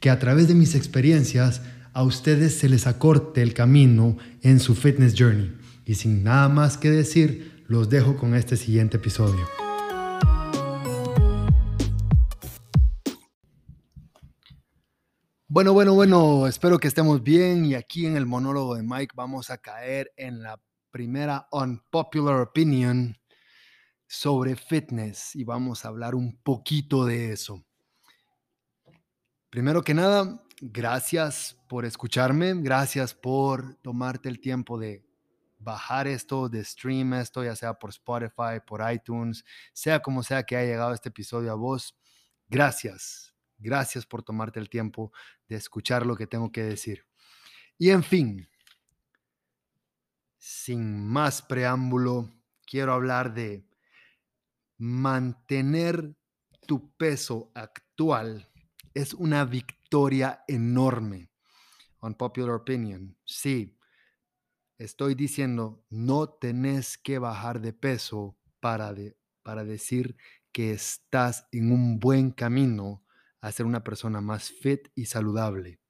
que a través de mis experiencias a ustedes se les acorte el camino en su fitness journey. Y sin nada más que decir, los dejo con este siguiente episodio. Bueno, bueno, bueno, espero que estemos bien y aquí en el monólogo de Mike vamos a caer en la primera unpopular opinion sobre fitness y vamos a hablar un poquito de eso. Primero que nada, gracias por escucharme, gracias por tomarte el tiempo de bajar esto, de stream esto, ya sea por Spotify, por iTunes, sea como sea que haya llegado este episodio a vos. Gracias, gracias por tomarte el tiempo de escuchar lo que tengo que decir. Y en fin, sin más preámbulo, quiero hablar de mantener tu peso actual es una victoria enorme. Unpopular opinion. Sí, estoy diciendo, no tenés que bajar de peso para, para decir que estás en un buen camino a ser una persona más fit y saludable.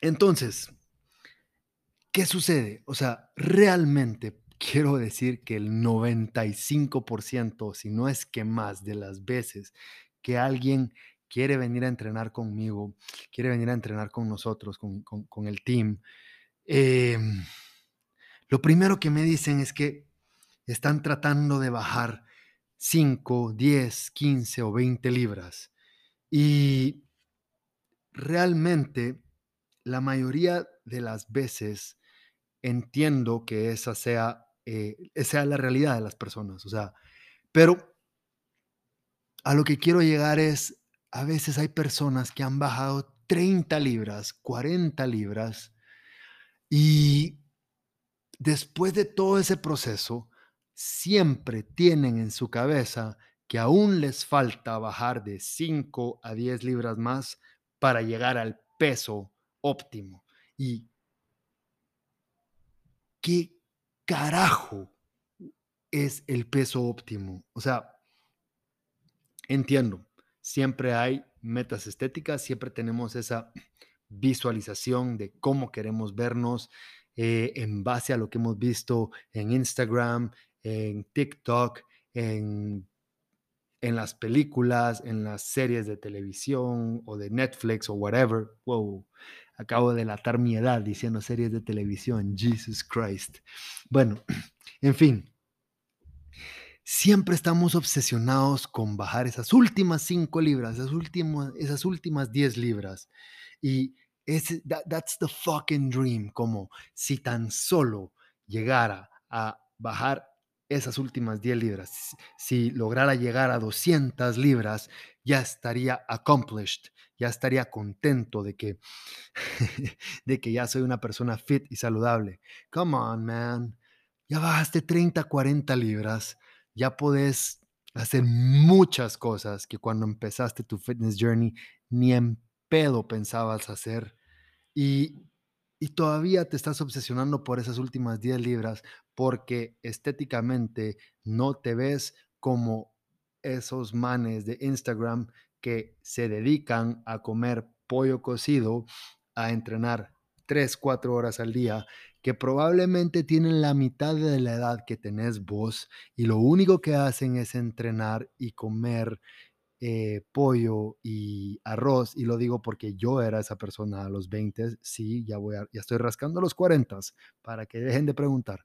Entonces, ¿qué sucede? O sea, realmente quiero decir que el 95%, si no es que más de las veces que alguien quiere venir a entrenar conmigo, quiere venir a entrenar con nosotros, con, el team, em, lo primero que me dicen es que están tratando de bajar 5, 10, 15 o 20 libras. Y realmente la mayoría de las veces entiendo que esa sea, eh, sea la realidad de las personas. O sea, pero a lo que quiero llegar es, a veces hay personas que han bajado 30 libras, 40 libras, y después de todo ese proceso, siempre tienen en su cabeza que aún les falta bajar de 5 a 10 libras más para llegar al peso óptimo. ¿Y qué carajo es el peso óptimo? O sea, Entiendo, siempre hay metas estéticas, siempre tenemos esa visualización de cómo queremos vernos eh, en base a lo que hemos visto en Instagram, en TikTok, en, en las películas, en las series de televisión o de Netflix o whatever. Wow, acabo de delatar mi edad diciendo series de televisión, Jesus Christ. Bueno, en fin, siempre estamos obsesionados con bajar esas últimas cinco libras, esas últimas, esas últimas 10 libras. Y es, that's the fucking dream, como si tan solo llegara a bajar esas últimas 10 libras, si lograra llegar a 200 libras, ya estaría accomplished, ya estaría contento de que, de que ya soy una persona fit y saludable. Come on, man. Ya bajaste 30, 40 libras ya podés hacer muchas cosas que cuando empezaste tu fitness journey ni en pedo pensabas hacer. Y, y todavía te estás obsesionando por esas últimas 10 libras porque estéticamente no te ves como esos manes de Instagram que se dedican a comer pollo cocido, a entrenar 3, 4 horas al día que probablemente tienen la mitad de la edad que tenés vos y lo único que hacen es entrenar y comer eh, pollo y arroz. Y lo digo porque yo era esa persona a los 20, sí, ya, voy ya estoy rascando los 40 para que dejen de preguntar.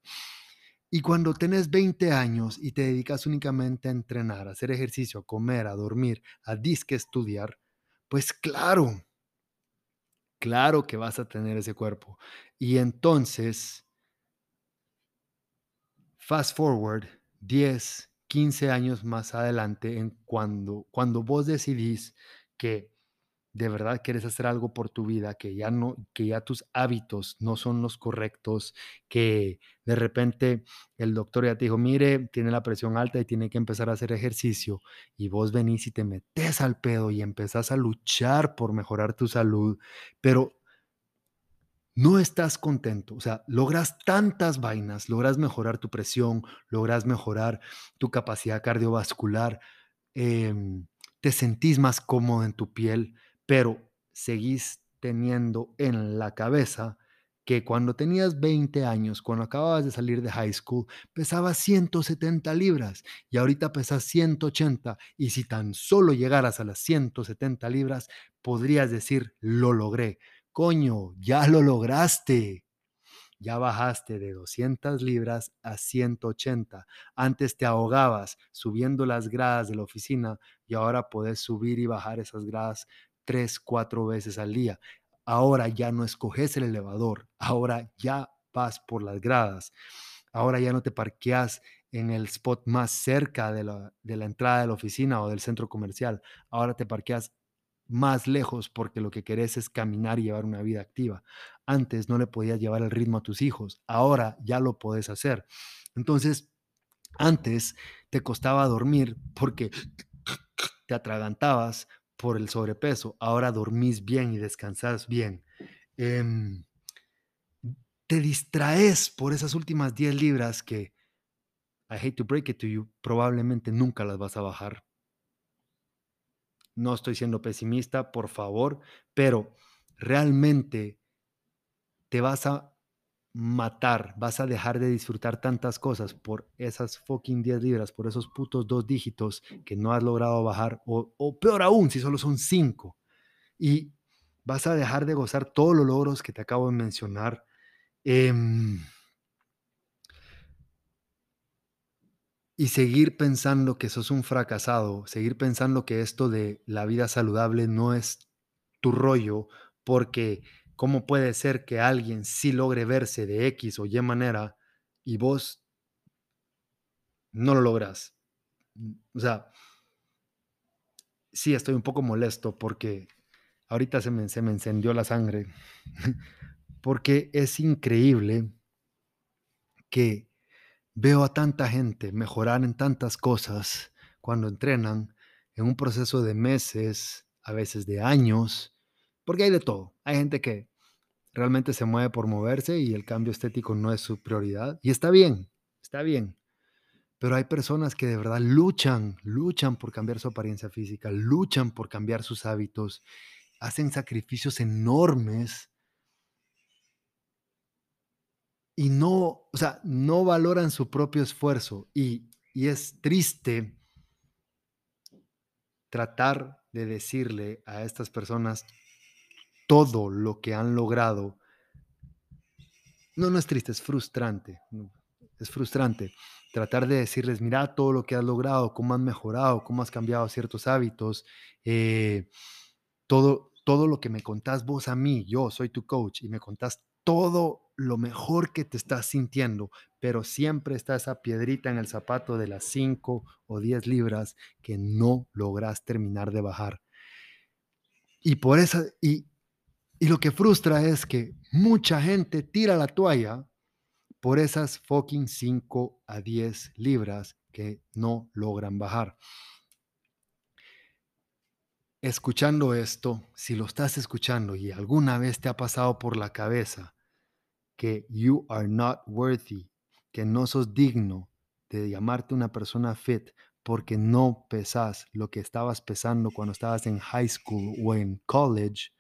Y cuando tenés 20 años y te dedicas únicamente a entrenar, a hacer ejercicio, a comer, a dormir, a disque estudiar, pues claro, claro que vas a tener ese cuerpo. Y entonces, fast forward 10, 15 años más adelante, en cuando, cuando vos decidís que de verdad quieres hacer algo por tu vida, que ya no, que ya tus hábitos no son los correctos, que de repente el doctor ya te dijo, mire, tiene la presión alta y tiene que empezar a hacer ejercicio, y vos venís y te metes al pedo y empezás a luchar por mejorar tu salud, pero no estás contento, o sea, logras tantas vainas, logras mejorar tu presión, logras mejorar tu capacidad cardiovascular, em, te sentís más cómodo en tu piel, pero seguís teniendo en la cabeza que cuando tenías 20 años, cuando acababas de salir de high school, pesabas 170 libras y ahorita pesas 180 y si tan solo llegaras a las 170 libras, podrías decir, lo logré. Coño, ya lo lograste. Ya bajaste de 200 libras a 180. Antes te ahogabas subiendo las gradas de la oficina y ahora puedes subir y bajar esas gradas tres, cuatro veces al día. Ahora ya no escoges el elevador, ahora ya vas por las gradas. Ahora ya no te parqueas en el spot más cerca de la, entrada de la oficina o del centro comercial. Ahora te parqueas más lejos porque lo que querés es caminar y llevar una vida activa. Antes no le podías llevar el ritmo a tus hijos, ahora ya lo puedes hacer. Entonces, antes te costaba dormir porque te atragantabas por el sobrepeso, ahora dormís bien y descansas bien. Em, te distraes por esas últimas 10 libras que, I hate to break it to you, probablemente nunca las vas a bajar no estoy siendo pesimista, por favor, pero realmente te vas a matar, vas a dejar de disfrutar tantas cosas por esas fucking 10 libras, por esos putos dos dígitos que no has logrado bajar, o, peor aún, si solo son 5. Y vas a dejar de gozar todos los logros que te acabo de mencionar. Em, y seguir pensando que sos un fracasado, seguir pensando que esto de la vida saludable no es tu rollo, porque ¿cómo puede ser que alguien sí logre verse de X o Y manera y vos no lo logras? O sea, sí estoy un poco molesto porque ahorita se me, se me encendió la sangre, porque es increíble que Veo a tanta gente mejorar en tantas cosas cuando entrenan en un proceso de meses, a veces de años, porque hay de todo. Hay gente que realmente se mueve por moverse y el cambio estético no es su prioridad. Y está bien, está bien. Pero hay personas que de verdad luchan, luchan por cambiar su apariencia física, luchan por cambiar sus hábitos, hacen sacrificios enormes y no, o sea, no valoran su propio esfuerzo y, y es triste tratar de decirle a estas personas todo lo que han logrado. No, no es triste, es frustrante. Es frustrante tratar de decirles, mira todo lo que has logrado, cómo has mejorado, cómo has cambiado ciertos hábitos, eh, todo, todo lo que me contás vos a mí, yo soy tu coach y me contás todo lo mejor que te estás sintiendo, pero siempre está esa piedrita en el zapato de las 5 o 10 libras que no logras terminar de bajar. Y por esa y, y lo que frustra es que mucha gente tira la toalla por esas fucking 5 a 10 libras que no logran bajar. Escuchando esto, si lo estás escuchando y alguna vez te ha pasado por la cabeza que you are not worthy, que no sos digno de llamarte una persona fit porque no pesas lo que estabas pesando cuando estabas en high school o en college,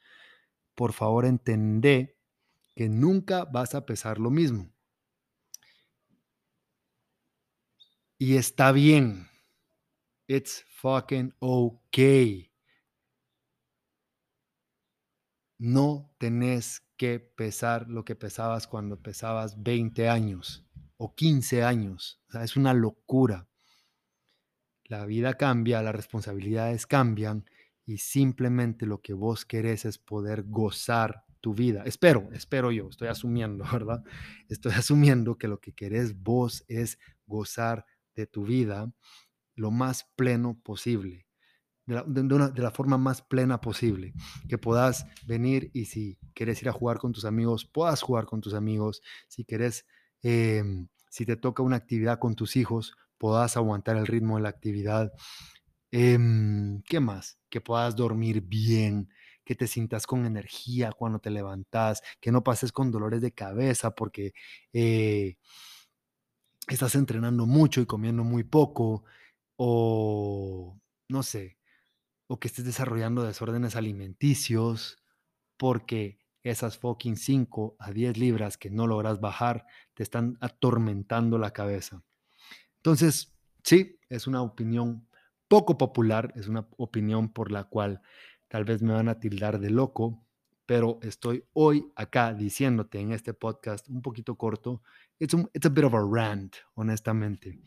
por favor entendé que nunca vas a pesar lo mismo. Y está bien. It's fucking okay. No tenés que pesar lo que pesabas cuando pesabas 20 años o 15 años. O sea, es una locura. La vida cambia, las responsabilidades cambian y simplemente lo que vos querés es poder gozar tu vida. Espero, espero yo, estoy asumiendo, ¿verdad? Estoy asumiendo que lo que querés vos es gozar de tu vida lo más pleno posible. de la, forma más plena posible, que puedas venir y si quieres ir a jugar con tus amigos, puedas jugar con tus amigos, si quieres, em, si te toca una actividad con tus hijos, puedas aguantar el ritmo de la actividad. Em, ¿Qué más? Que puedas dormir bien, que te sientas con energía cuando te levantas, que no pases con dolores de cabeza porque eh, estás entrenando mucho y comiendo muy poco, o no sé, o que estés desarrollando desórdenes alimenticios, porque esas fucking 5 a 10 libras que no logras bajar te están atormentando la cabeza. Entonces, sí, es una opinión poco popular, es una opinión por la cual tal vez me van a tildar de loco, pero estoy hoy acá diciéndote en este podcast un poquito corto, it's, a, it's a bit of a rant, honestamente.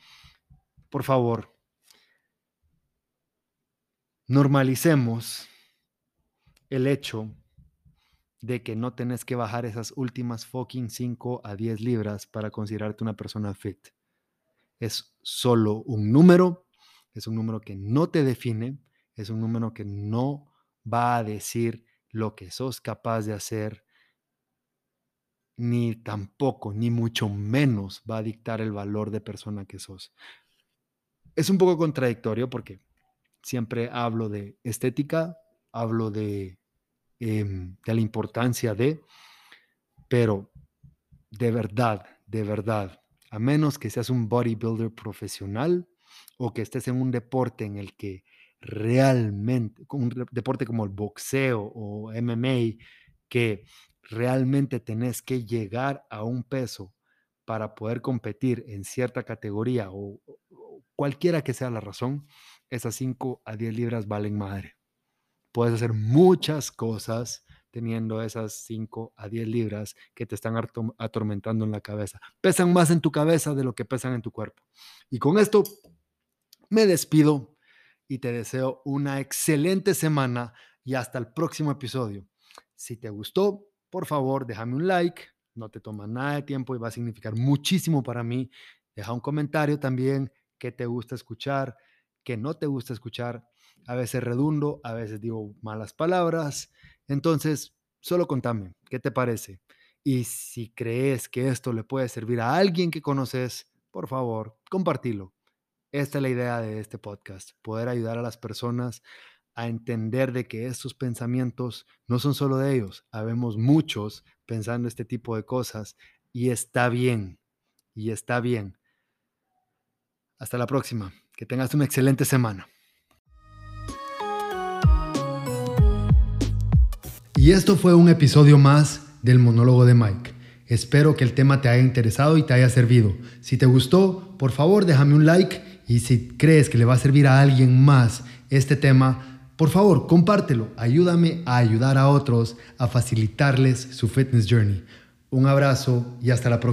Por favor, normalicemos el hecho de que no tenés que bajar esas últimas fucking 5 a 10 libras para considerarte una persona fit. Es solo un número, es un número que no te define, es un número que no va a decir lo que sos capaz de hacer, ni tampoco, ni mucho menos va a dictar el valor de persona que sos. Es un poco contradictorio porque siempre hablo de estética, hablo de, em, de la importancia de, pero de verdad, de verdad, a menos que seas un bodybuilder profesional o que estés en un deporte en el que realmente, un deporte como el boxeo o MMA, que realmente tenés que llegar a un peso para poder competir en cierta categoría o, cualquiera que sea la razón, esas 5 a 10 libras valen madre. Puedes hacer muchas cosas teniendo esas 5 a 10 libras que te están atormentando en la cabeza. Pesan más en tu cabeza de lo que pesan en tu cuerpo. Y con esto me despido y te deseo una excelente semana y hasta el próximo episodio. Si te gustó, por favor, déjame un like, no te toma nada de tiempo y va a significar muchísimo para mí. Deja un comentario también que te gusta escuchar, que no te gusta escuchar. A veces redundo, a veces digo malas palabras. Entonces, solo contame, ¿qué te parece? Y si crees que esto le puede servir a alguien que conoces, por favor, compartilo. Esta es la idea de este podcast, poder ayudar a las personas a entender de que estos pensamientos no son solo de ellos, habemos muchos pensando este tipo de cosas y está bien, y está bien. Hasta la próxima, que tengas una excelente semana. Y esto fue un episodio más del monólogo de Mike. Espero que el tema te haya interesado y te haya servido. Si te gustó, por favor déjame un like y si crees que le va a servir a alguien más este tema, por favor, compártelo. Ayúdame a ayudar a otros a facilitarles su fitness journey. Un abrazo y hasta la próxima.